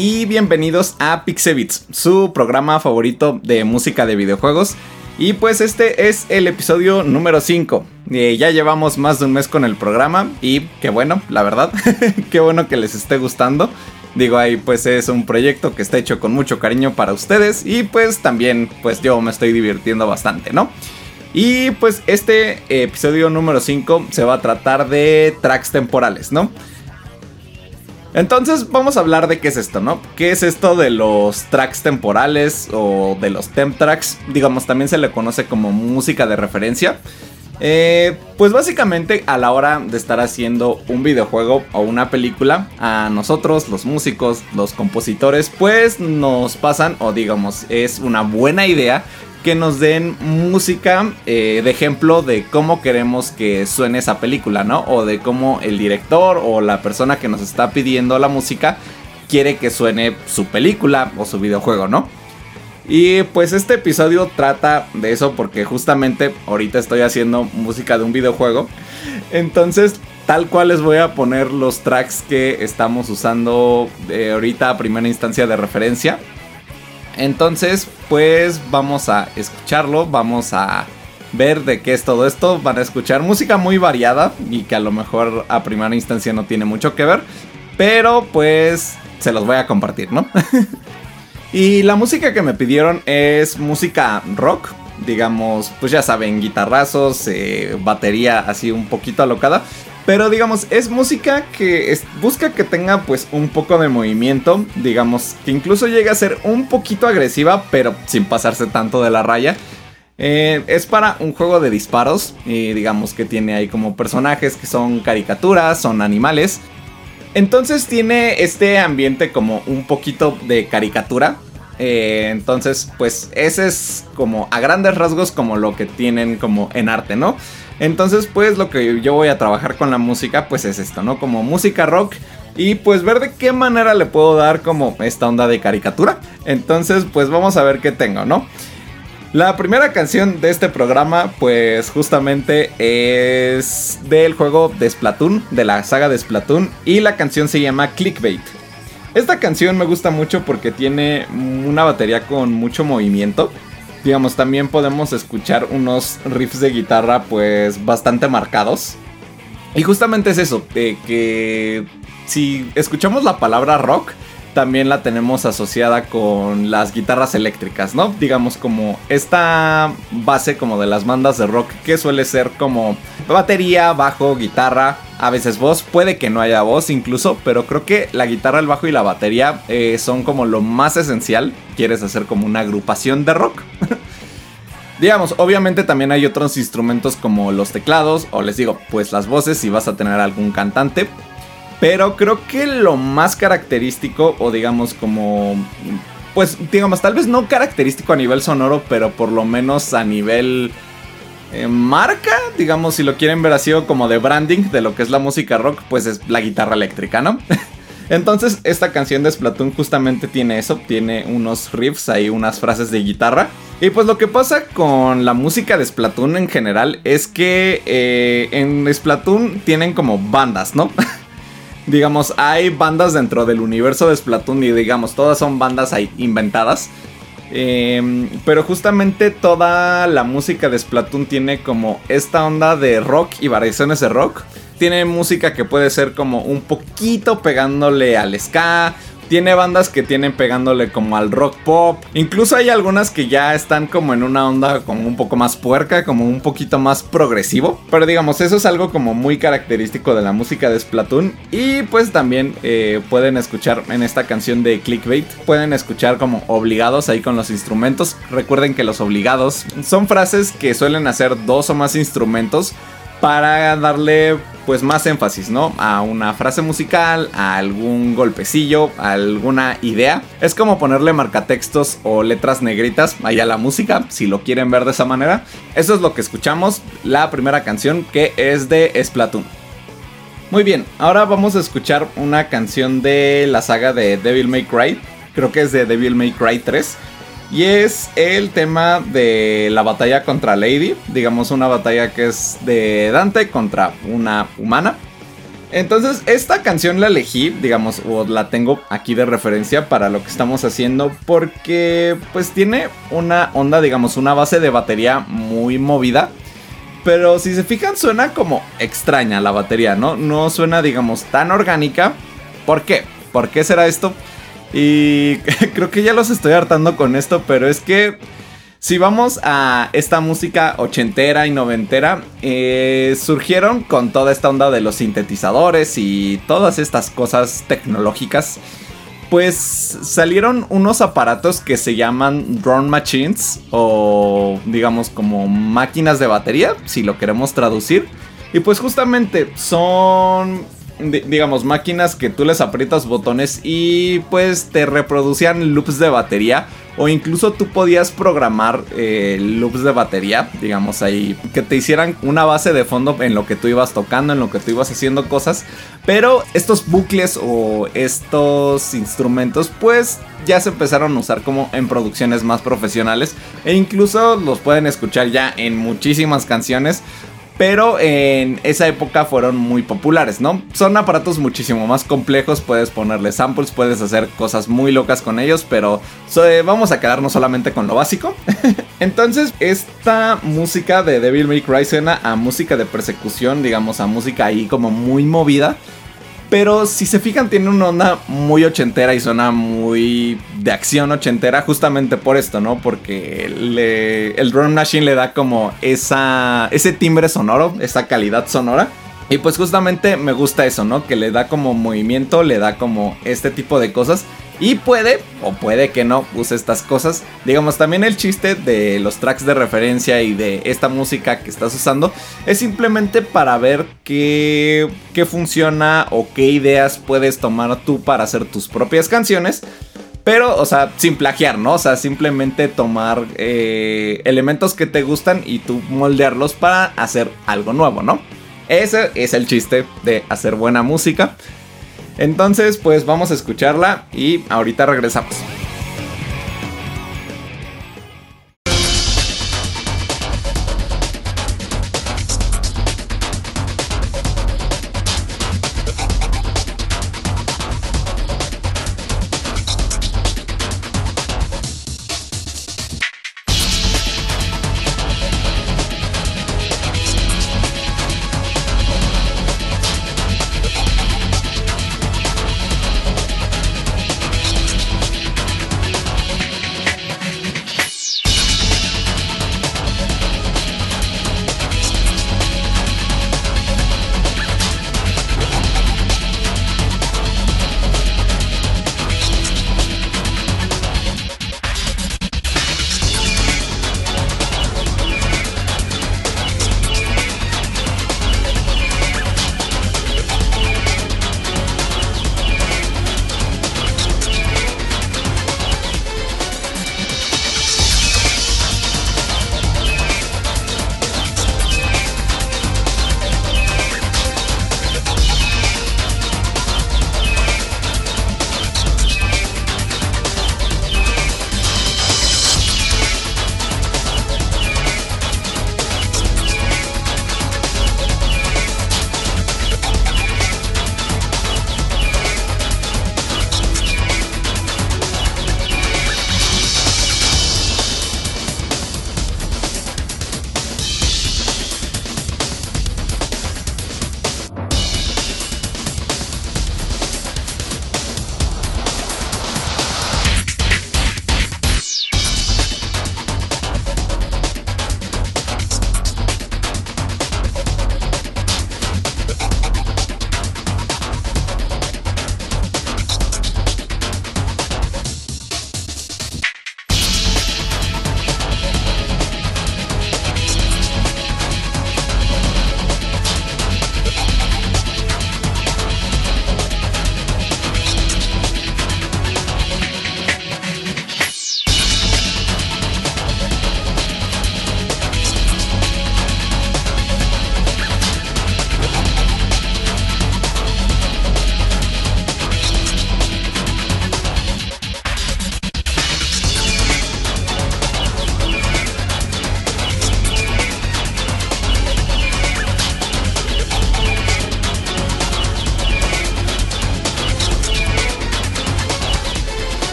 Y bienvenidos a Pixebits, su programa favorito de música de videojuegos. Y pues este es el episodio número 5. Eh, ya llevamos más de un mes con el programa y qué bueno, la verdad, qué bueno que les esté gustando. Digo ahí pues es un proyecto que está hecho con mucho cariño para ustedes y pues también pues yo me estoy divirtiendo bastante, ¿no? Y pues este episodio número 5 se va a tratar de tracks temporales, ¿no? Entonces vamos a hablar de qué es esto, ¿no? ¿Qué es esto de los tracks temporales o de los temp tracks? Digamos, también se le conoce como música de referencia. Eh, pues básicamente a la hora de estar haciendo un videojuego o una película, a nosotros, los músicos, los compositores, pues nos pasan, o digamos, es una buena idea que nos den música eh, de ejemplo de cómo queremos que suene esa película, ¿no? O de cómo el director o la persona que nos está pidiendo la música quiere que suene su película o su videojuego, ¿no? Y pues este episodio trata de eso porque justamente ahorita estoy haciendo música de un videojuego. Entonces, tal cual les voy a poner los tracks que estamos usando eh, ahorita a primera instancia de referencia. Entonces, pues vamos a escucharlo, vamos a ver de qué es todo esto. Van a escuchar música muy variada y que a lo mejor a primera instancia no tiene mucho que ver, pero pues se los voy a compartir, ¿no? y la música que me pidieron es música rock, digamos, pues ya saben, guitarrazos, eh, batería así un poquito alocada. Pero digamos, es música que busca que tenga pues un poco de movimiento, digamos, que incluso llegue a ser un poquito agresiva, pero sin pasarse tanto de la raya. Eh, es para un juego de disparos y digamos que tiene ahí como personajes que son caricaturas, son animales. Entonces tiene este ambiente como un poquito de caricatura. Eh, entonces pues ese es como a grandes rasgos como lo que tienen como en arte, ¿no? Entonces, pues lo que yo voy a trabajar con la música, pues es esto, ¿no? Como música rock. Y pues ver de qué manera le puedo dar como esta onda de caricatura. Entonces, pues vamos a ver qué tengo, ¿no? La primera canción de este programa, pues justamente es del juego de Splatoon, de la saga de Splatoon, y la canción se llama Clickbait. Esta canción me gusta mucho porque tiene una batería con mucho movimiento digamos, también podemos escuchar unos riffs de guitarra pues bastante marcados. Y justamente es eso, de que si escuchamos la palabra rock, también la tenemos asociada con las guitarras eléctricas, ¿no? Digamos como esta base como de las bandas de rock que suele ser como batería, bajo, guitarra, a veces voz, puede que no haya voz incluso, pero creo que la guitarra, el bajo y la batería eh, son como lo más esencial. Quieres hacer como una agrupación de rock. Digamos, obviamente también hay otros instrumentos como los teclados o les digo, pues las voces si vas a tener algún cantante. Pero creo que lo más característico o digamos como... Pues digamos, tal vez no característico a nivel sonoro, pero por lo menos a nivel eh, marca, digamos, si lo quieren ver así o como de branding de lo que es la música rock, pues es la guitarra eléctrica, ¿no? Entonces, esta canción de Splatoon justamente tiene eso, tiene unos riffs ahí, unas frases de guitarra. Y pues lo que pasa con la música de Splatoon en general es que eh, en Splatoon tienen como bandas, ¿no? digamos, hay bandas dentro del universo de Splatoon y digamos, todas son bandas ahí inventadas. Em, pero justamente toda la música de Splatoon tiene como esta onda de rock y variaciones de rock. Tiene música que puede ser como un poquito pegándole al ska, tiene bandas que tienen pegándole como al rock pop. Incluso hay algunas que ya están como en una onda como un poco más puerca, como un poquito más progresivo. Pero digamos, eso es algo como muy característico de la música de Splatoon. Y pues también eh, pueden escuchar en esta canción de Clickbait, pueden escuchar como obligados ahí con los instrumentos. Recuerden que los obligados son frases que suelen hacer dos o más instrumentos para darle pues más énfasis, ¿no? A una frase musical, a algún golpecillo, a alguna idea. Es como ponerle marcatextos o letras negritas allá a la música, si lo quieren ver de esa manera. Eso es lo que escuchamos, la primera canción que es de Splatoon. Muy bien, ahora vamos a escuchar una canción de la saga de Devil May Cry. Creo que es de Devil May Cry 3. Y es el tema de la batalla contra Lady. Digamos una batalla que es de Dante contra una humana. Entonces, esta canción la elegí, digamos, o la tengo aquí de referencia para lo que estamos haciendo, porque pues tiene una onda, digamos, una base de batería muy movida. Pero si se fijan, suena como extraña la batería, ¿no? No suena, digamos, tan orgánica. ¿Por qué? ¿Por qué será esto? Y creo que ya los estoy hartando con esto, pero es que si vamos a esta música ochentera y noventera, eh, surgieron con toda esta onda de los sintetizadores y todas estas cosas tecnológicas. Pues salieron unos aparatos que se llaman drone machines o digamos como máquinas de batería, si lo queremos traducir. Y pues justamente son digamos, máquinas que tú les aprietas botones y pues te reproducían loops de batería. O incluso tú podías programar eh, loops de batería, digamos ahí, que te hicieran una base de fondo en lo que tú ibas tocando, en lo que tú ibas haciendo cosas. Pero estos bucles o estos instrumentos, pues ya se empezaron a usar como en producciones más profesionales. E incluso los pueden escuchar ya en muchísimas canciones pero en esa época fueron muy populares, ¿no? Son aparatos muchísimo más complejos, puedes ponerle samples, puedes hacer cosas muy locas con ellos, pero vamos a quedarnos solamente con lo básico. Entonces, esta música de Devil May Cry suena a música de persecución, digamos, a música ahí como muy movida. Pero si se fijan, tiene una onda muy ochentera y suena muy de acción ochentera, justamente por esto, ¿no? Porque el drum machine le da como esa, ese timbre sonoro, esa calidad sonora. Y pues justamente me gusta eso, ¿no? Que le da como movimiento, le da como este tipo de cosas. Y puede, o puede que no, use estas cosas. Digamos, también el chiste de los tracks de referencia y de esta música que estás usando es simplemente para ver qué, qué funciona o qué ideas puedes tomar tú para hacer tus propias canciones. Pero, o sea, sin plagiar, ¿no? O sea, simplemente tomar eh, elementos que te gustan y tú moldearlos para hacer algo nuevo, ¿no? Ese es el chiste de hacer buena música. Entonces, pues vamos a escucharla y ahorita regresamos.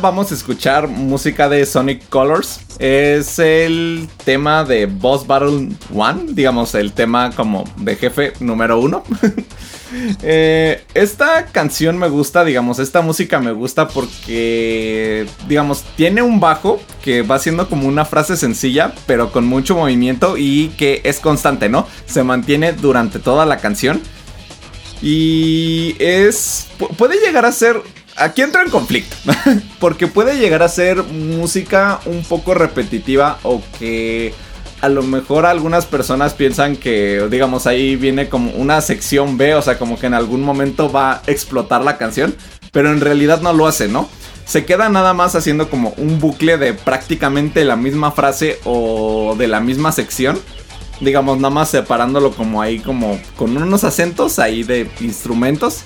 Vamos a escuchar música de Sonic Colors. Es el tema de Boss Battle 1, digamos, el tema como de jefe número uno. Eh, esta canción me gusta, digamos, esta música me gusta porque, digamos, tiene un bajo que va siendo como una frase sencilla, pero con mucho movimiento y que es constante, ¿no? Se mantiene durante toda la canción. Y es... puede llegar a ser aquí entro en conflicto. Porque puede llegar a ser música un poco repetitiva o que a lo mejor algunas personas piensan que, digamos, ahí viene como una sección B, o sea, como que en algún momento va a explotar la canción, pero en realidad no lo hace, ¿no? Se queda nada más haciendo como un bucle de prácticamente la misma frase o de la misma sección. Digamos, nada más separándolo como ahí, como con unos acentos ahí de instrumentos.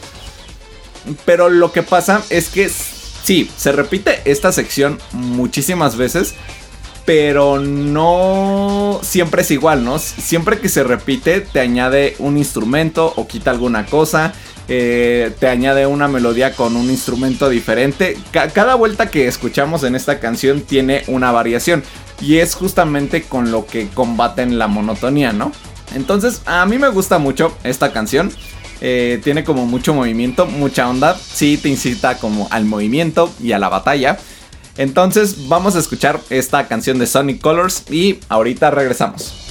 Pero lo que pasa es que sí, se repite esta sección muchísimas veces, pero no siempre es igual, ¿no? Siempre que se repite te añade un instrumento o quita alguna cosa, eh, te añade una melodía con un instrumento diferente. cada vuelta que escuchamos en esta canción tiene una variación y es justamente con lo que combaten la monotonía, ¿no? Entonces a mí me gusta mucho esta canción. Eh, tiene como mucho movimiento, mucha onda. Sí, te incita como al movimiento y a la batalla. Entonces vamos a escuchar esta canción de Sonic Colors y ahorita regresamos.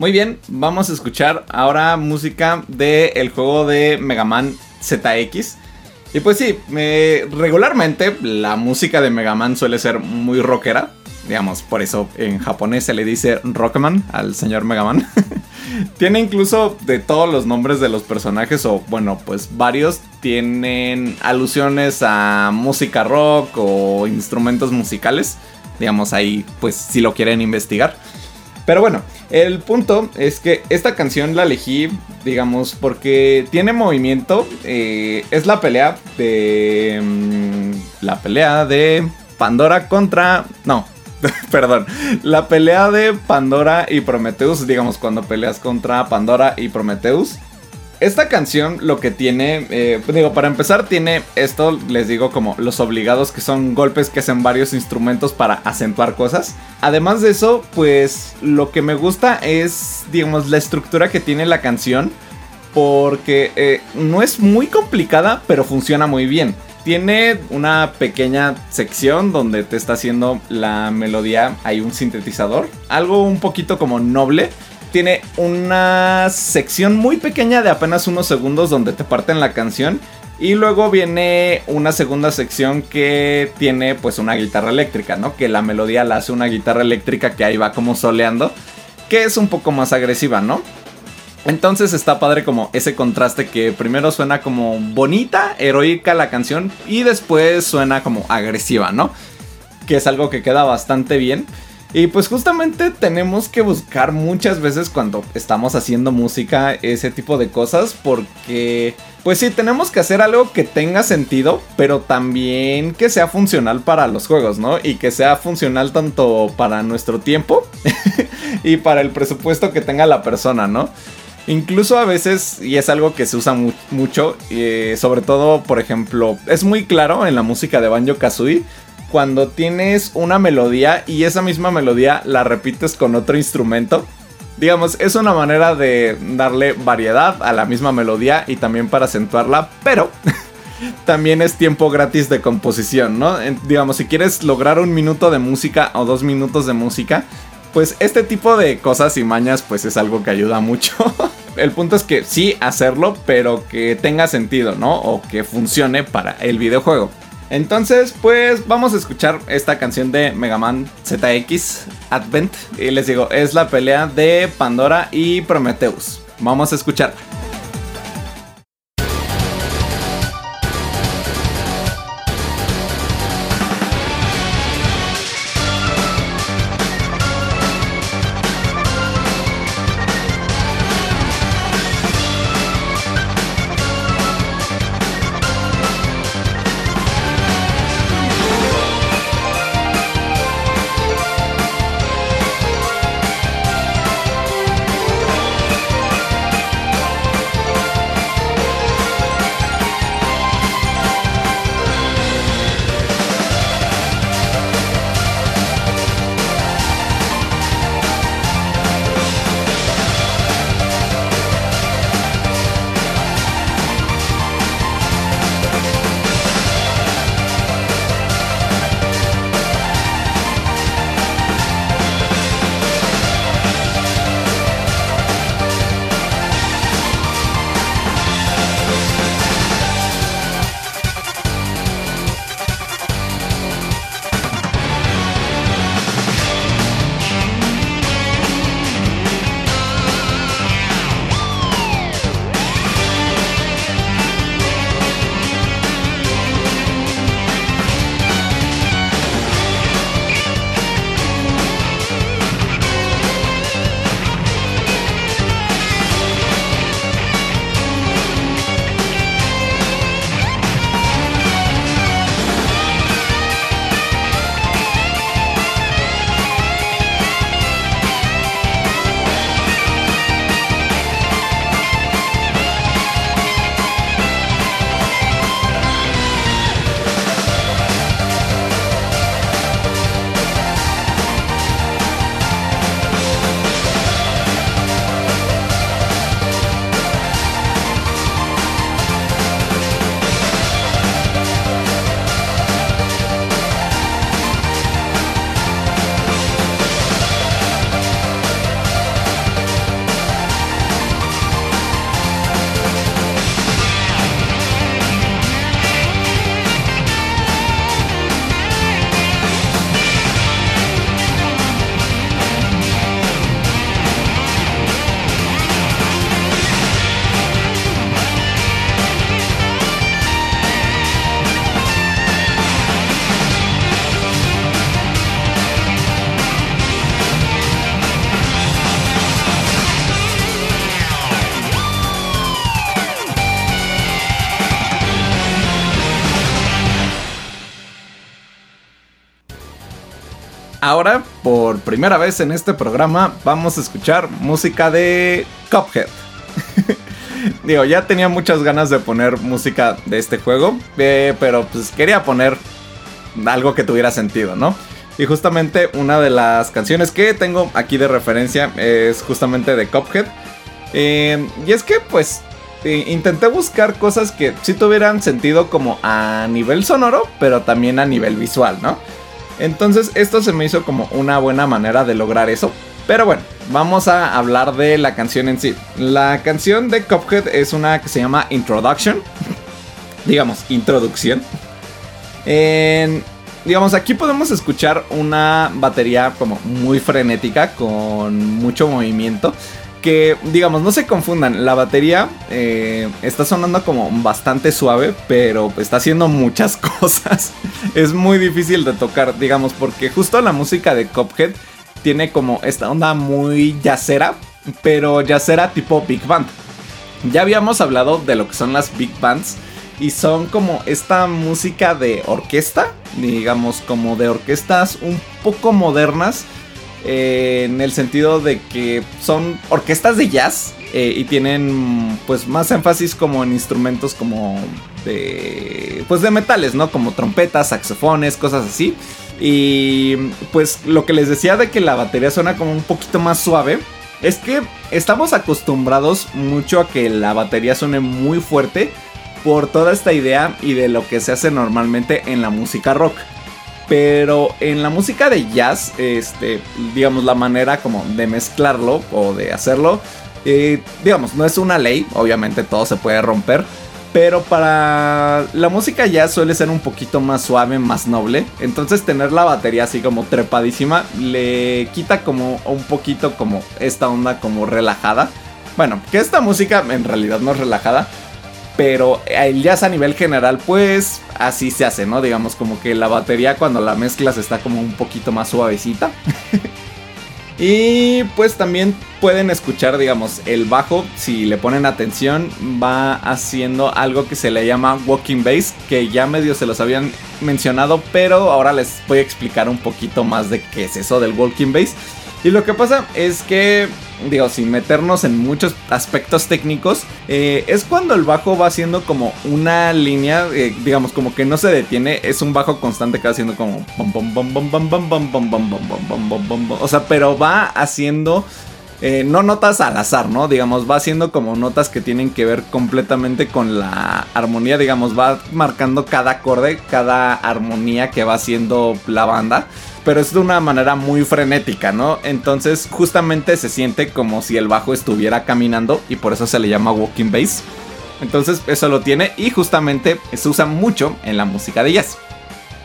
Muy bien, vamos a escuchar ahora música del juego de Mega Man ZX. Y pues sí, regularmente la música de Mega Man suele ser muy rockera. Digamos, por eso en japonés se le dice Rockman al señor Mega Man. Tiene incluso de todos los nombres de los personajes, o bueno, pues varios tienen alusiones a música rock o instrumentos musicales. Digamos, ahí pues si lo quieren investigar. Pero bueno, el punto es que esta canción la elegí, digamos, porque tiene movimiento. Eh, es la pelea de... Mm, la pelea de Pandora contra... No, perdón. La pelea de Pandora y Prometheus, digamos, cuando peleas contra Pandora y Prometheus. Esta canción lo que tiene, eh, digo, para empezar tiene esto, les digo como los obligados que son golpes que hacen varios instrumentos para acentuar cosas. Además de eso, pues lo que me gusta es, digamos, la estructura que tiene la canción. Porque eh, no es muy complicada, pero funciona muy bien. Tiene una pequeña sección donde te está haciendo la melodía, hay un sintetizador, algo un poquito como noble tiene una sección muy pequeña de apenas unos segundos donde te parten la canción. Y luego viene una segunda sección que tiene pues una guitarra eléctrica, ¿no? Que la melodía la hace una guitarra eléctrica que ahí va como soleando. Que es un poco más agresiva, ¿no? Entonces está padre como ese contraste que primero suena como bonita, heroica la canción y después suena como agresiva, ¿no? Que es algo que queda bastante bien. Y pues justamente tenemos que buscar muchas veces cuando estamos haciendo música ese tipo de cosas porque pues sí, tenemos que hacer algo que tenga sentido, pero también que sea funcional para los juegos, ¿no? Y que sea funcional tanto para nuestro tiempo y para el presupuesto que tenga la persona, ¿no? Incluso a veces, y es algo que se usa mucho, eh, sobre todo, por ejemplo, es muy claro en la música de Banjo Kazooie, cuando tienes una melodía y esa misma melodía la repites con otro instrumento. Digamos, es una manera de darle variedad a la misma melodía y también para acentuarla, pero también es tiempo gratis de composición, ¿no? Digamos, si quieres lograr un minuto de música o dos minutos de música, pues este tipo de cosas y mañas pues es algo que ayuda mucho. El punto es que sí hacerlo, pero que tenga sentido, ¿no? O que funcione para el videojuego. Entonces, pues vamos a escuchar esta canción de Mega Man ZX Advent. Y les digo, es la pelea de Pandora y Prometheus. Vamos a escucharla. Ahora, por primera vez en este programa, vamos a escuchar música de Cuphead. Digo, ya tenía muchas ganas de poner música de este juego, eh, pero pues quería poner algo que tuviera sentido, ¿no? Y justamente una de las canciones que tengo aquí de referencia es justamente de Cuphead. Eh, y es que pues eh, intenté buscar cosas que sí tuvieran sentido como a nivel sonoro, pero también a nivel visual, ¿no? Entonces esto se me hizo como una buena manera de lograr eso. Pero bueno, vamos a hablar de la canción en sí. La canción de Cuphead es una que se llama Introduction. digamos, introducción. digamos, aquí podemos escuchar una batería como muy frenética, con mucho movimiento que, digamos, no se confundan, la batería eh, está sonando como bastante suave, pero está haciendo muchas cosas. es muy difícil de tocar, digamos, porque justo la música de Cophead tiene como esta onda muy yacera, pero yacera tipo Big Band. Ya habíamos hablado de lo que son las Big Bands y son como esta música de orquesta, digamos, como de orquestas un poco modernas en el sentido de que son orquestas de jazz eh, y tienen pues más énfasis como en instrumentos como de pues de metales, ¿no? Como trompetas, saxofones, cosas así. Y pues lo que les decía de que la batería suena como un poquito más suave es que estamos acostumbrados mucho a que la batería suene muy fuerte por toda esta idea y de lo que se hace normalmente en la música rock. Pero en la música de jazz, este, digamos, la manera como de mezclarlo o de hacerlo, eh, digamos, no es una ley, obviamente todo se puede romper. Pero para la música jazz suele ser un poquito más suave, más noble. Entonces tener la batería así como trepadísima le quita como un poquito como esta onda como relajada. Bueno, que esta música en realidad no es relajada. Pero el jazz a nivel general, pues así se hace, ¿no? Digamos como que la batería cuando la mezclas está como un poquito más suavecita. y pues también pueden escuchar, digamos, el bajo, si le ponen atención, va haciendo algo que se le llama walking bass, que ya medio se los habían mencionado, pero ahora les voy a explicar un poquito más de qué es eso del walking bass. Y lo que pasa es que digo, sin meternos en muchos aspectos técnicos, eh, es cuando el bajo va haciendo como una línea, eh, digamos, como que no se detiene, es un bajo constante que va haciendo como... O sea, pero va haciendo... Eh, no notas al azar, ¿no? Digamos, va haciendo como notas que tienen que ver completamente con la armonía, digamos, va marcando cada acorde, cada armonía que va haciendo la banda pero es de una manera muy frenética, ¿no? Entonces justamente se siente como si el bajo estuviera caminando y por eso se le llama walking bass. Entonces eso lo tiene y justamente se usa mucho en la música de jazz.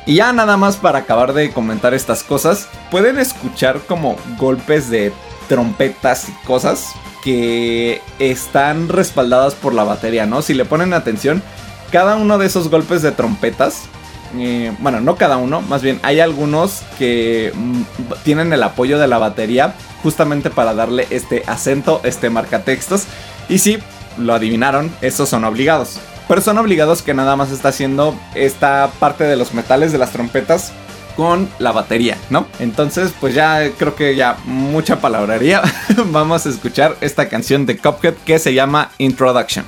Y ya nada más para acabar de comentar estas cosas, pueden escuchar como golpes de trompetas y cosas que están respaldadas por la batería, ¿no? Si le ponen atención, cada uno de esos golpes de trompetas eh, bueno, no cada uno, más bien hay algunos que mm, tienen el apoyo de la batería justamente para darle este acento, este marcatextos. Y si lo adivinaron, esos son obligados. Pero son obligados que nada más está haciendo esta parte de los metales de las trompetas con la batería, ¿no? Entonces, pues ya creo que ya mucha palabrería. Vamos a escuchar esta canción de Cuphead que se llama Introduction.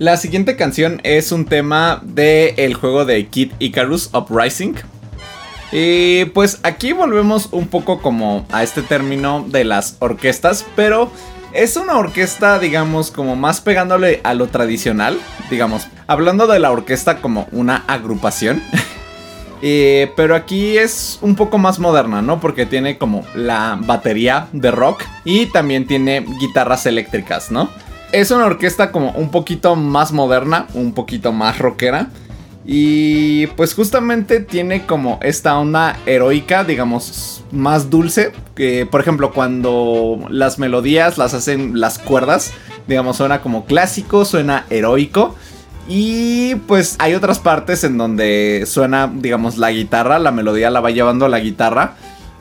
La siguiente canción es un tema del el juego de Kid Icarus Uprising. Y pues aquí volvemos un poco como a este término de las orquestas, pero es una orquesta, digamos, como más pegándole a lo tradicional, digamos, hablando de la orquesta como una agrupación. Pero aquí es un poco más moderna, ¿no? Porque tiene como la batería de rock y también tiene guitarras eléctricas, ¿no? Es una orquesta como un poquito más moderna, un poquito más rockera. Y pues justamente tiene como esta onda heroica, digamos, más dulce. Que por ejemplo, cuando las melodías las hacen las cuerdas, digamos, suena como clásico, suena heroico. Y pues hay otras partes en donde suena, digamos, la guitarra, la melodía la va llevando la guitarra.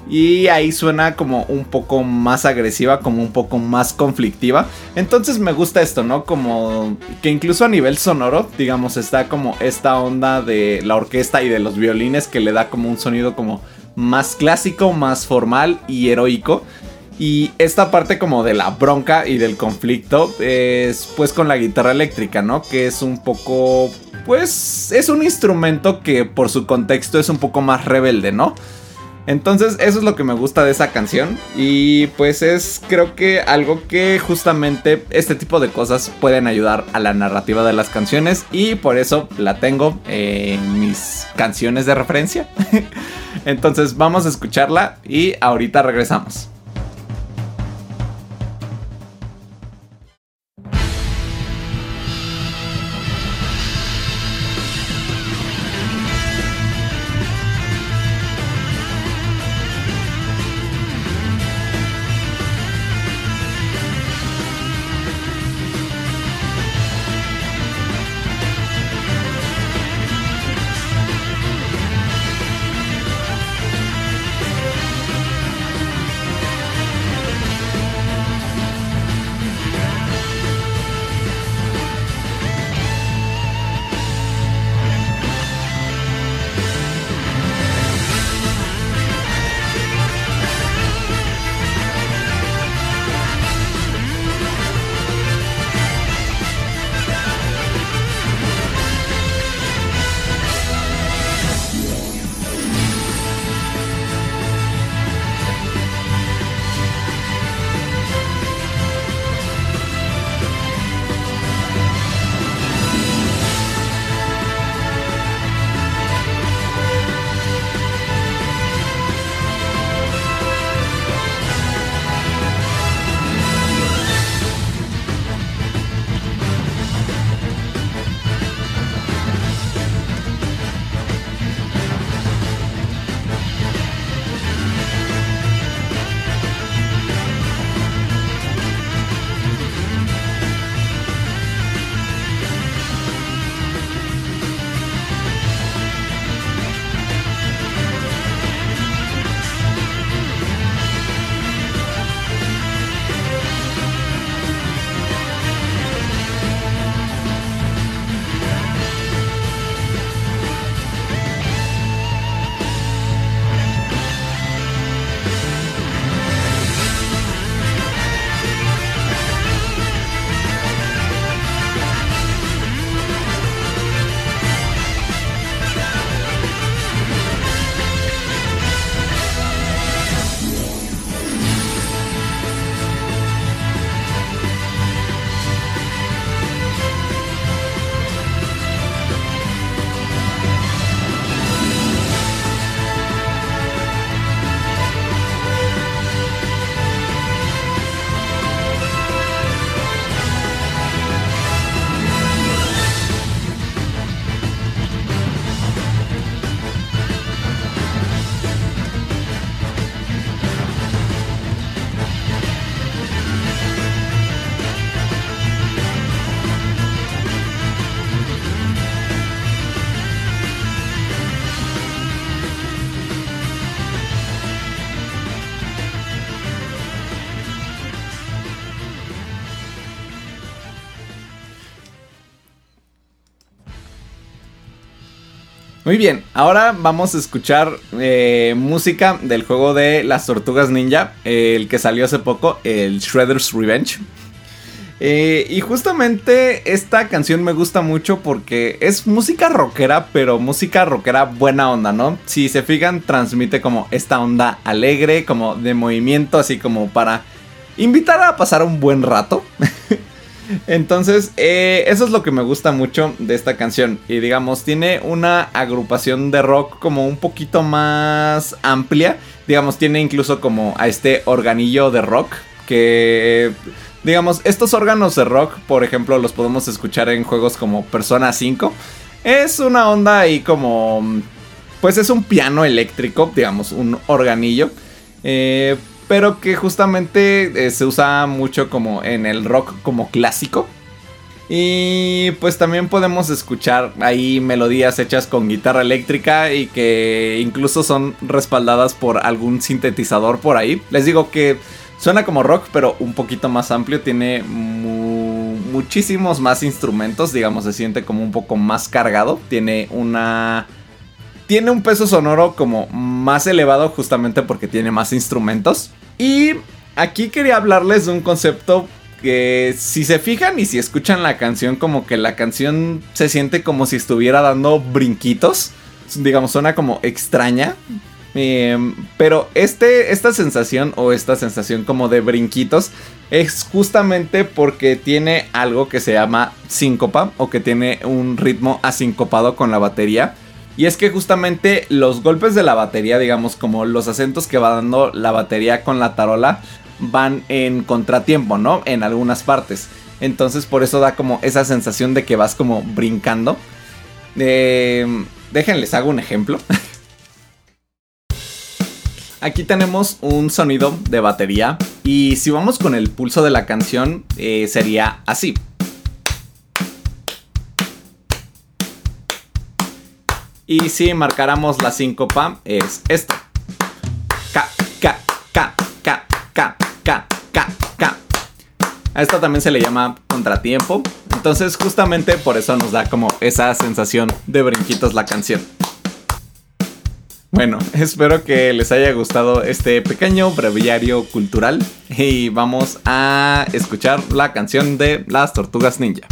Y ahí suena como un poco más agresiva, como un poco más conflictiva. Entonces me gusta esto, ¿no? Como que incluso a nivel sonoro, digamos, está como esta onda de la orquesta y de los violines que le da como un sonido como más clásico, más formal y heroico. Y esta parte como de la bronca y del conflicto es pues con la guitarra eléctrica, ¿no? Que es un poco, pues es un instrumento que por su contexto es un poco más rebelde, ¿no? Entonces eso es lo que me gusta de esa canción y pues es creo que algo que justamente este tipo de cosas pueden ayudar a la narrativa de las canciones y por eso la tengo en mis canciones de referencia. Entonces vamos a escucharla y ahorita regresamos. Muy bien, ahora vamos a escuchar eh, música del juego de las tortugas ninja, el que salió hace poco, el Shredder's Revenge. Eh, y justamente esta canción me gusta mucho porque es música rockera, pero música rockera buena onda, ¿no? Si se fijan, transmite como esta onda alegre, como de movimiento, así como para invitar a pasar un buen rato. Entonces, eh, eso es lo que me gusta mucho de esta canción. Y digamos, tiene una agrupación de rock como un poquito más amplia. Digamos, tiene incluso como a este organillo de rock que... Digamos, estos órganos de rock, por ejemplo, los podemos escuchar en juegos como Persona 5. Es una onda ahí como... Pues es un piano eléctrico, digamos, un organillo. Eh, pero que justamente eh, se usa mucho como en el rock como clásico. Y pues también podemos escuchar ahí melodías hechas con guitarra eléctrica y que incluso son respaldadas por algún sintetizador por ahí. Les digo que suena como rock, pero un poquito más amplio, tiene muchísimos más instrumentos, digamos, se siente como un poco más cargado, tiene una tiene un peso sonoro como más elevado justamente porque tiene más instrumentos. Y aquí quería hablarles de un concepto que si se fijan y si escuchan la canción como que la canción se siente como si estuviera dando brinquitos. Digamos, suena como extraña. Em, pero este, esta sensación o esta sensación como de brinquitos es justamente porque tiene algo que se llama síncopa o que tiene un ritmo asincopado con la batería. Y es que justamente los golpes de la batería, digamos, como los acentos que va dando la batería con la tarola, van en contratiempo, ¿no? En algunas partes. Entonces por eso da como esa sensación de que vas como brincando. Eh, déjenles, hago un ejemplo. Aquí tenemos un sonido de batería y si vamos con el pulso de la canción eh, sería así. Y si marcáramos la síncopa es esto. K, K, K, K, K, K. A esto también se le llama contratiempo. Entonces justamente por eso nos da como esa sensación de brinquitos la canción. Bueno, espero que les haya gustado este pequeño breviario cultural y vamos a escuchar la canción de las tortugas ninja.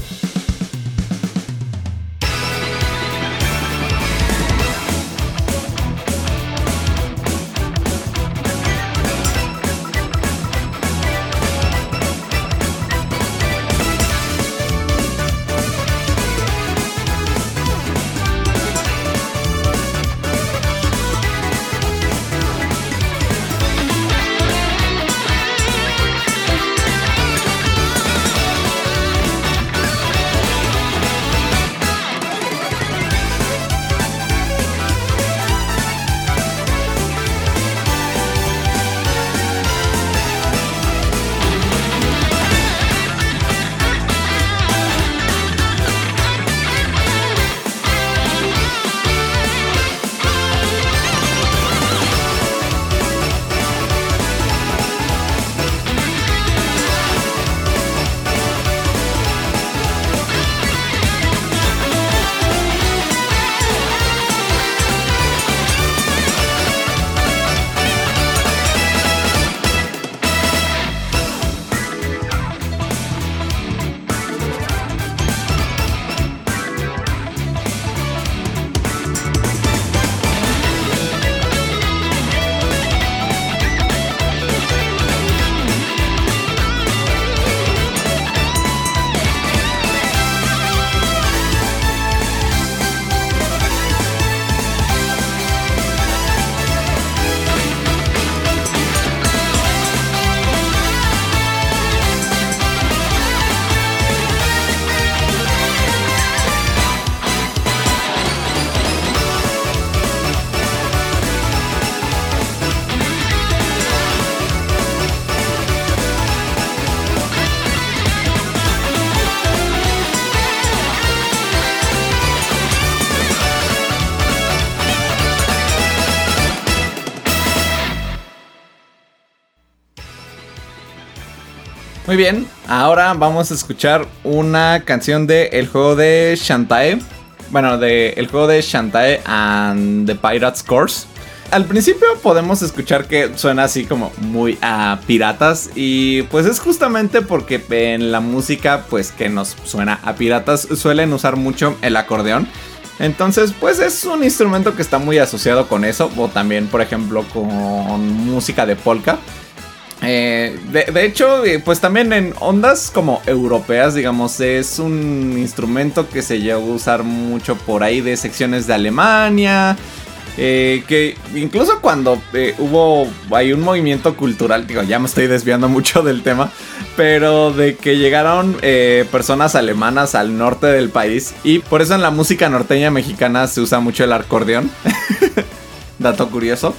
Bien, ahora vamos a escuchar una canción de el juego de Shantae. Bueno, de el juego de Shantae and the Pirates Course. al principio podemos escuchar que suena así como muy a piratas y pues es justamente porque en la música pues que nos suena a piratas suelen usar mucho el acordeón. Entonces, pues es un instrumento que está muy asociado con eso. O también, por ejemplo, con música de polka. Eh, de, hecho, eh, pues también en ondas como europeas, digamos, es un instrumento que se llegó a usar mucho por ahí de secciones de Alemania. Eh, que incluso cuando hubo hay un movimiento cultural, digo, ya me estoy desviando mucho del tema, pero de que llegaron personas alemanas al norte del país y por eso en la música norteña mexicana se usa mucho el acordeón. Dato curioso.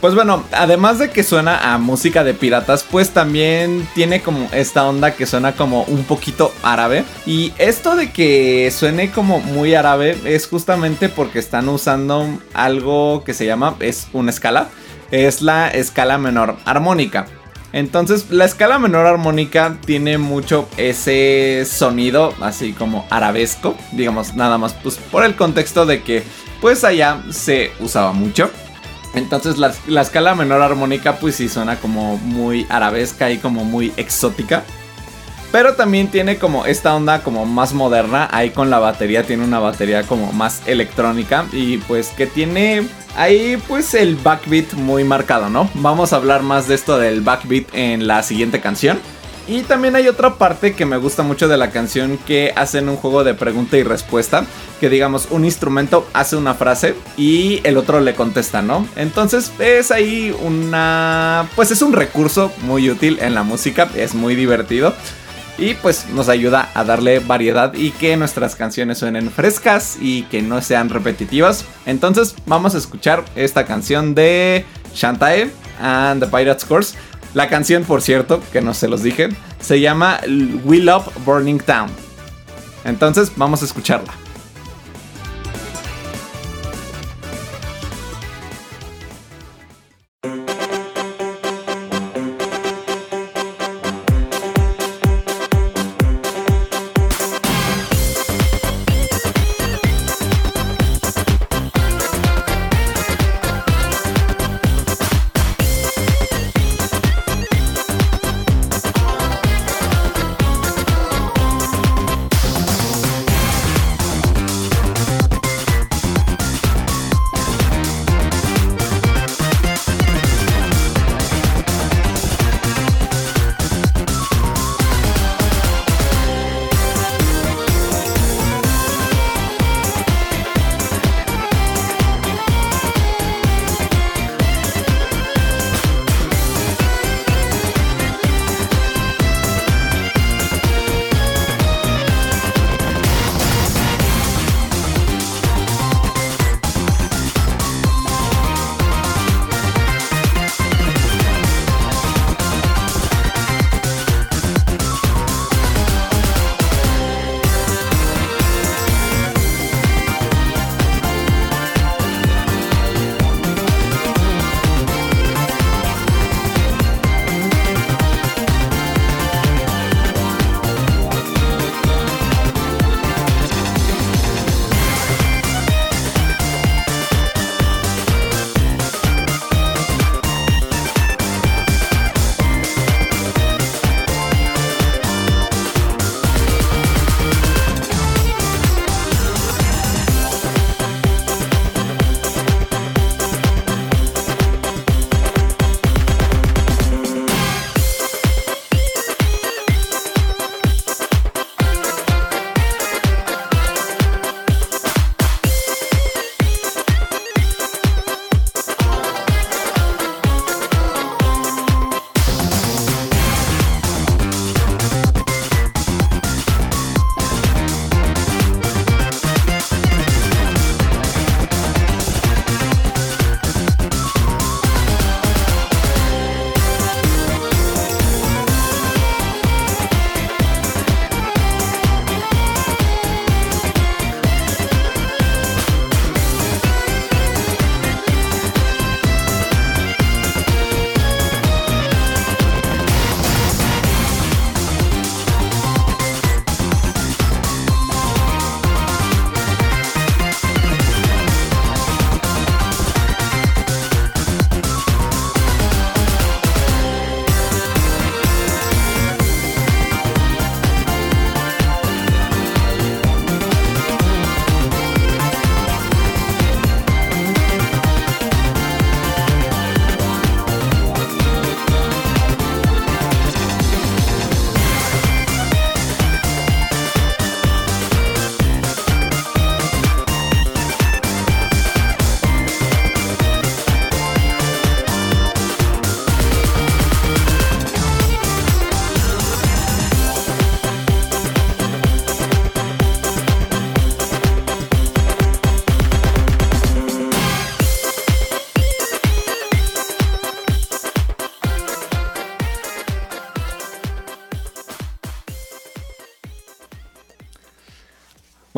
Pues bueno, además de que suena a música de piratas, pues también tiene como esta onda que suena como un poquito árabe. Y esto de que suene como muy árabe es justamente porque están usando algo que se llama, es una escala, es la escala menor armónica. Entonces la escala menor armónica tiene mucho ese sonido así como arabesco, digamos nada más pues por el contexto de que pues allá se usaba mucho. Entonces la, escala menor armónica pues sí suena como muy arabesca y como muy exótica. Pero también tiene como esta onda como más moderna. Ahí con la batería tiene una batería como más electrónica. Y pues que tiene ahí pues el backbeat muy marcado, ¿no? Vamos a hablar más de esto del backbeat en la siguiente canción. Y también hay otra parte que me gusta mucho de la canción que hacen un juego de pregunta y respuesta. Que digamos, un instrumento hace una frase y el otro le contesta, ¿no? Entonces es ahí una... Pues es un recurso muy útil en la música, es muy divertido. Y pues nos ayuda a darle variedad y que nuestras canciones suenen frescas y que no sean repetitivas. Entonces vamos a escuchar esta canción de Shantae and the Pirates Course. La canción, por cierto, que no se los dije, se llama We Love Burning Town. Entonces, vamos a escucharla.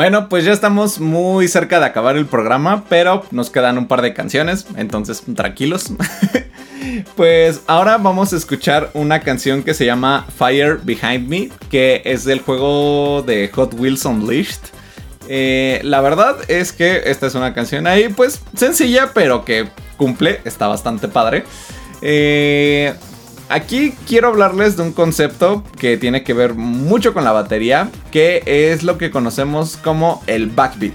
Bueno, pues ya estamos muy cerca de acabar el programa, pero nos quedan un par de canciones, entonces tranquilos. pues ahora vamos a escuchar una canción que se llama Fire Behind Me, que es del juego de Hot Wheels Unleashed. Eh, la verdad es que esta es una canción ahí, pues sencilla, pero que cumple, está bastante padre. Eh, aquí quiero hablarles de un concepto que tiene que ver mucho con la batería, que es lo que conocemos como el backbeat.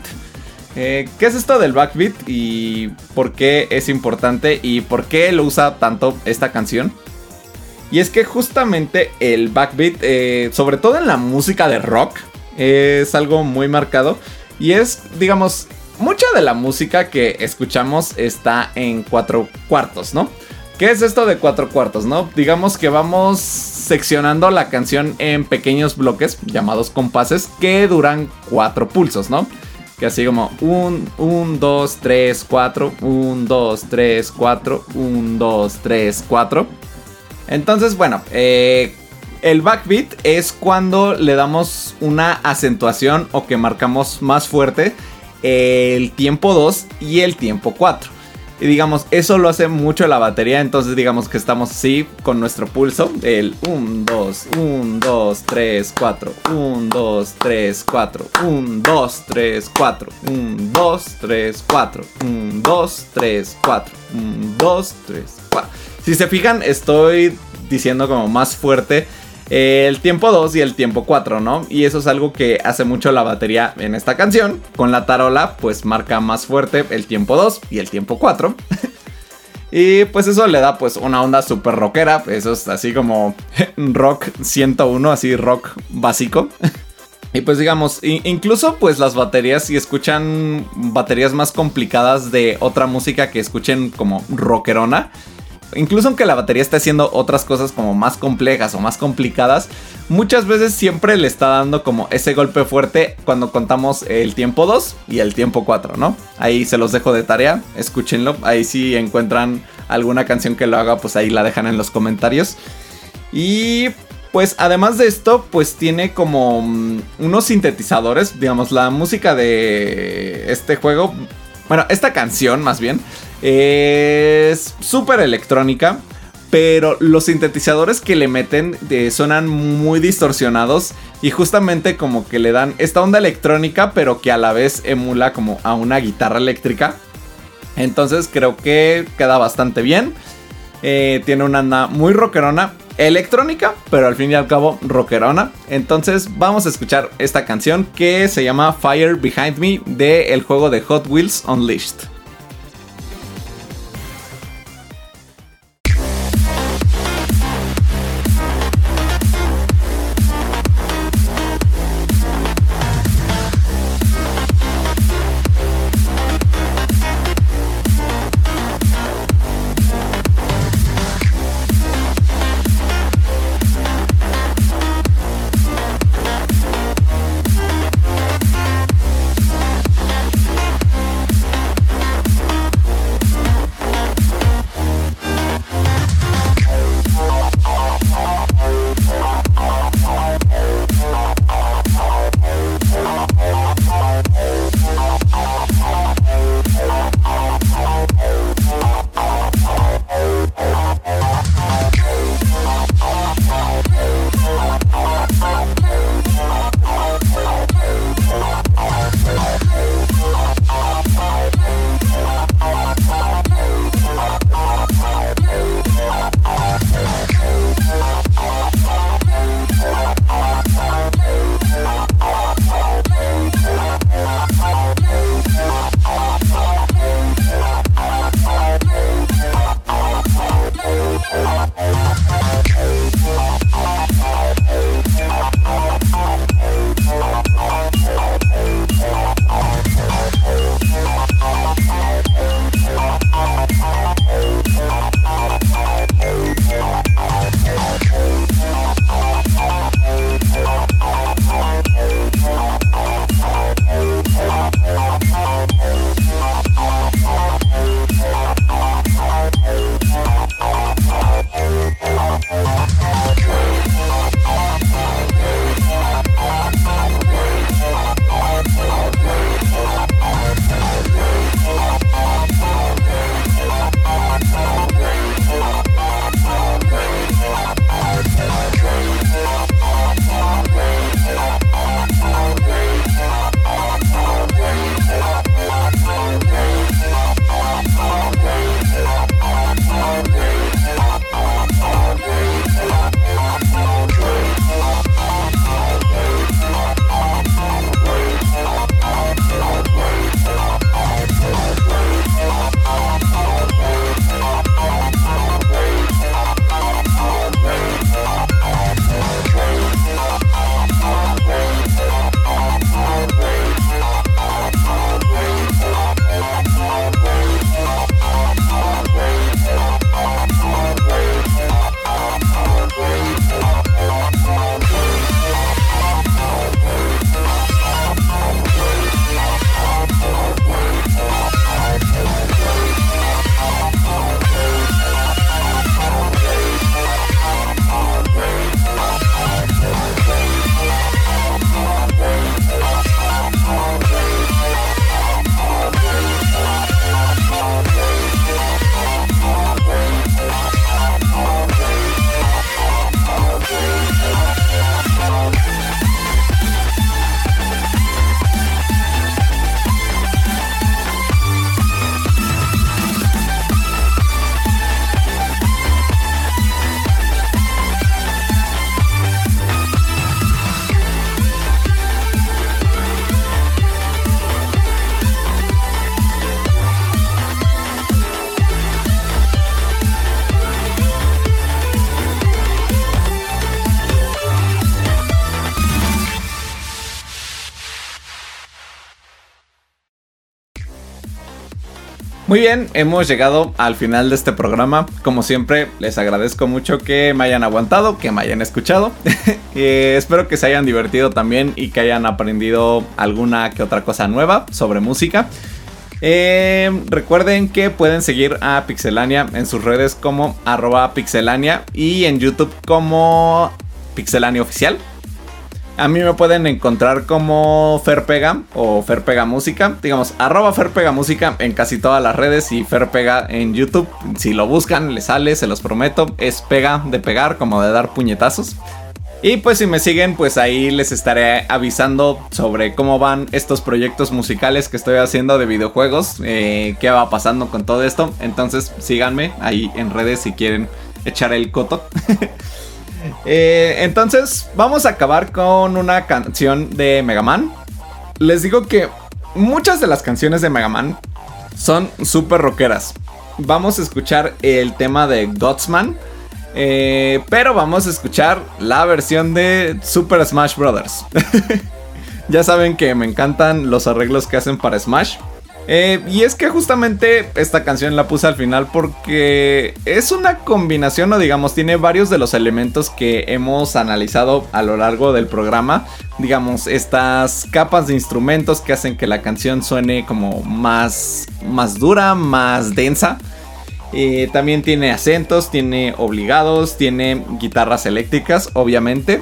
Eh, ¿Qué es esto del backbeat y por qué es importante y por qué lo usa tanto esta canción? Y es que justamente el backbeat, eh, sobre todo en la música de rock, es algo muy marcado y es, digamos, mucha de la música que escuchamos está en cuatro cuartos, ¿no? ¿Qué es esto de cuatro cuartos, no? Digamos que vamos seccionando la canción en pequeños bloques llamados compases que duran cuatro pulsos, ¿no? Que así como 1, 1, 2, 3, 4, 1, 2, 3, 4, 1, 2, 3, 4. Entonces, bueno, eh, el backbeat es cuando le damos una acentuación o que marcamos más fuerte el tiempo 2 y el tiempo 4. Y digamos, eso lo hace mucho la batería. Entonces, digamos que estamos así con nuestro pulso. El 1, 2, 1, 2, 3, 4. 1, 2, 3, 4. 1, 2, 3, 4. 1, 2, 3, 4. 1, 2, 3, 4. 1, 2, 3, 4. Si se fijan, estoy diciendo como más fuerte el tiempo 2 y el tiempo 4, ¿no? Y eso es algo que hace mucho la batería en esta canción. Con la tarola, pues marca más fuerte el tiempo 2 y el tiempo 4. y pues eso le da pues una onda súper rockera. Eso es así como rock 101, así rock básico. Y pues digamos, incluso pues las baterías, si escuchan baterías más complicadas de otra música que escuchen como rockerona, incluso aunque la batería esté haciendo otras cosas como más complejas o más complicadas, muchas veces siempre le está dando como ese golpe fuerte cuando contamos el tiempo 2 y el tiempo 4, ¿no? Ahí se los dejo de tarea, escúchenlo, ahí si encuentran alguna canción que lo haga, pues ahí la dejan en los comentarios. Y pues además de esto, pues tiene como mm, unos sintetizadores, digamos, la música de este juego, bueno, esta canción más bien, es súper electrónica, pero los sintetizadores que le meten eh, suenan muy distorsionados y justamente como que le dan esta onda electrónica, pero que a la vez emula como a una guitarra eléctrica. Entonces creo que queda bastante bien. Eh, tiene una onda muy rockerona, electrónica, pero al fin y al cabo rockerona. Entonces vamos a escuchar esta canción que se llama Fire Behind Me de el juego de Hot Wheels Unleashed. Muy bien, hemos llegado al final de este programa. Como siempre, les agradezco mucho que me hayan aguantado, que me hayan escuchado. Eh, espero que se hayan divertido también y que hayan aprendido alguna que otra cosa nueva sobre música. Eh, recuerden que pueden seguir a Pixelania en sus redes como arroba pixelania y en YouTube como Pixelania Oficial. A mí me pueden encontrar como Ferpega o Ferpega Música. Digamos, arroba Ferpega Música en casi todas las redes y Ferpega en YouTube. Si lo buscan, les sale, se los prometo. Es pega de pegar, como de dar puñetazos. Y pues si me siguen, pues ahí les estaré avisando sobre cómo van estos proyectos musicales que estoy haciendo de videojuegos. Eh, qué va pasando con todo esto. Entonces síganme ahí en redes si quieren echar el coto. Eh, entonces, vamos a acabar con una canción de Mega Man. Les digo que muchas de las canciones de Mega Man son súper rockeras. Vamos a escuchar el tema de Godsman. Eh, pero vamos a escuchar la versión de Super Smash Bros. ya saben que me encantan los arreglos que hacen para Smash. Eh, y es que justamente esta canción la puse al final porque es una combinación o digamos tiene varios de los elementos que hemos analizado a lo largo del programa. Digamos, estas capas de instrumentos que hacen que la canción suene como más, más dura, más densa. Eh, también tiene acentos, tiene obligados, tiene guitarras eléctricas, obviamente.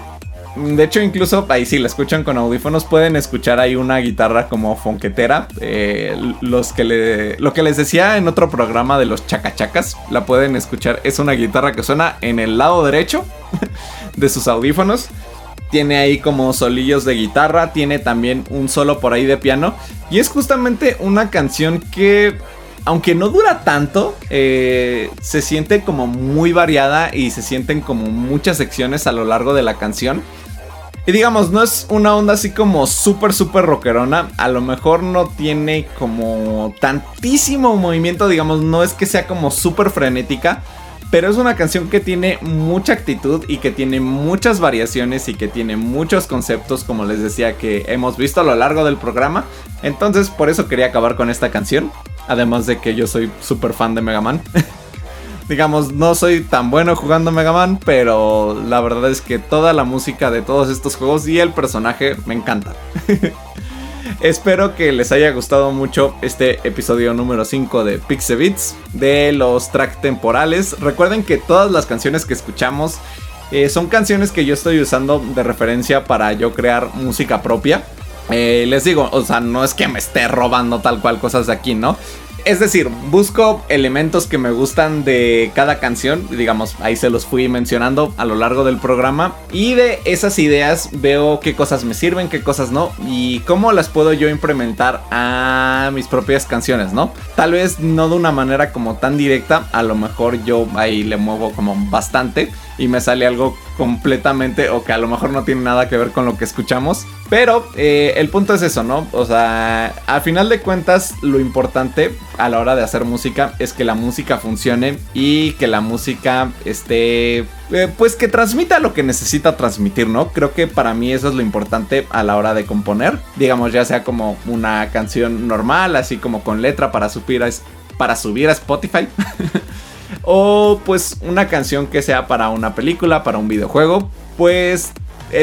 De hecho, incluso ahí si la escuchan con audífonos pueden escuchar ahí una guitarra como fonquetera. Eh, los que le, lo que les decía en otro programa de los chacachacas, la pueden escuchar. Es una guitarra que suena en el lado derecho de sus audífonos. Tiene ahí como solillos de guitarra, tiene también un solo por ahí de piano. Y es justamente una canción que aunque no dura tanto, eh, se siente como muy variada y se sienten como muchas secciones a lo largo de la canción. Y digamos, no es una onda así como súper, súper rockerona. A lo mejor no tiene como tantísimo movimiento, digamos, no es que sea como súper frenética. Pero es una canción que tiene mucha actitud y que tiene muchas variaciones y que tiene muchos conceptos, como les decía, que hemos visto a lo largo del programa. Entonces, por eso quería acabar con esta canción. Además de que yo soy súper fan de Mega Man. digamos, no soy tan bueno jugando Mega Man, pero la verdad es que toda la música de todos estos juegos y el personaje me encanta. Espero que les haya gustado mucho este episodio número 5 de Pixebits de los tracks temporales. Recuerden que todas las canciones que escuchamos eh, son canciones que yo estoy usando de referencia para yo crear música propia. Eh, les digo, o sea, no es que me esté robando tal cual cosas de aquí, ¿no? Es decir, busco elementos que me gustan de cada canción, digamos, ahí se los fui mencionando a lo largo del programa, y de esas ideas veo qué cosas me sirven, qué cosas no, y cómo las puedo yo implementar a mis propias canciones, ¿no? Tal vez no de una manera como tan directa, a lo mejor yo ahí le muevo como bastante y me sale algo completamente o que a lo mejor no tiene nada que ver con lo que escuchamos. Pero eh, el punto es eso, ¿no? O sea, al final de cuentas lo importante a la hora de hacer música es que la música funcione y que la música esté... Eh, pues que transmita lo que necesita transmitir, ¿no? Creo que para mí eso es lo importante a la hora de componer. Digamos, ya sea como una canción normal, así como con letra para subir a, para subir a Spotify. o pues una canción que sea para una película, para un videojuego, pues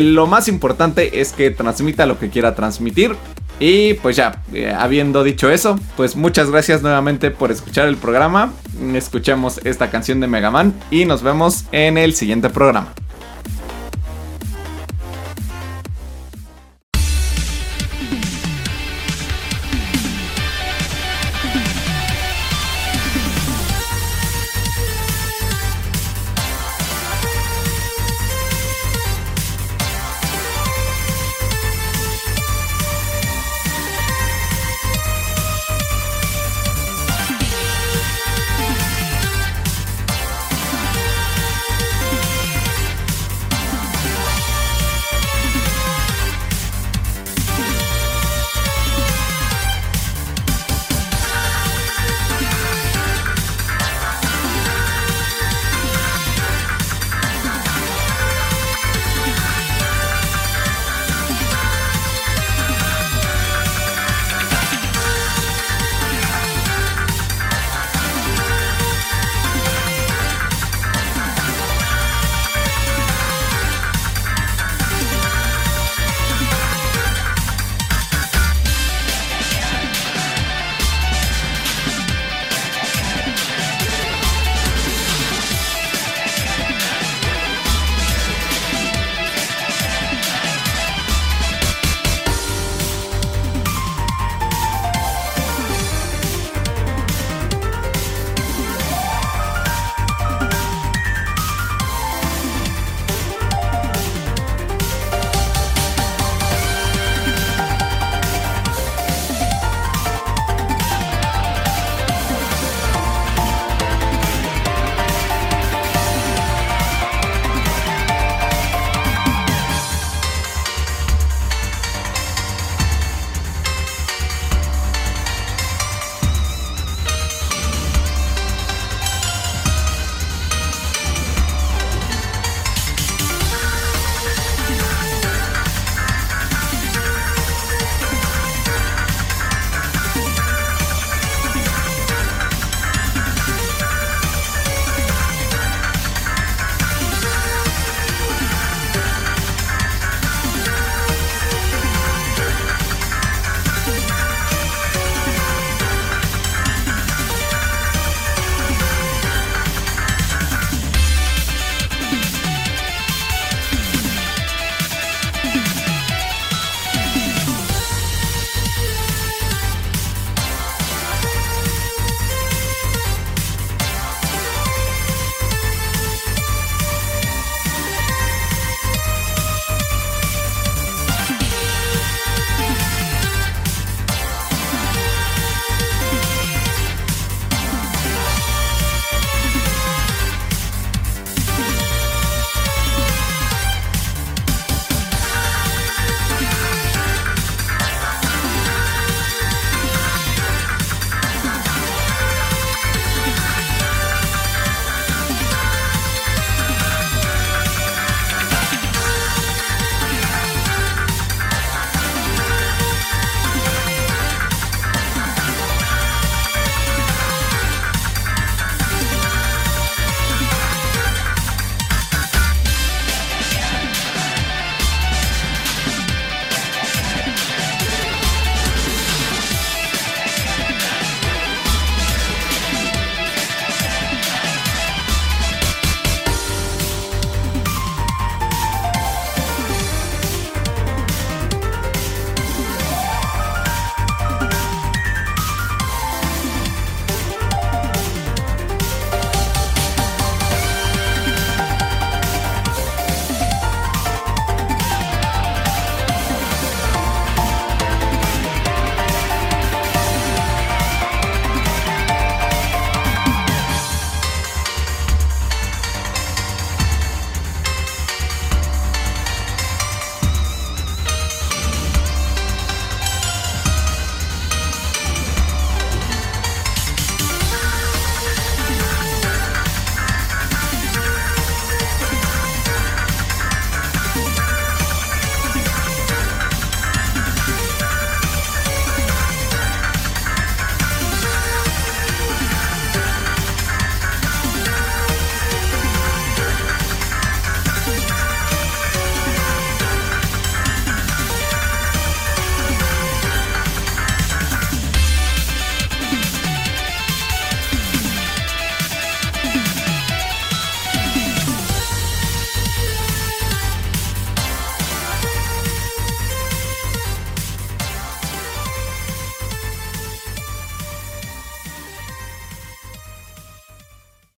lo más importante es que transmita lo que quiera transmitir. Y pues ya, eh, habiendo dicho eso, pues muchas gracias nuevamente por escuchar el programa. Escuchemos esta canción de Mega Man y nos vemos en el siguiente programa.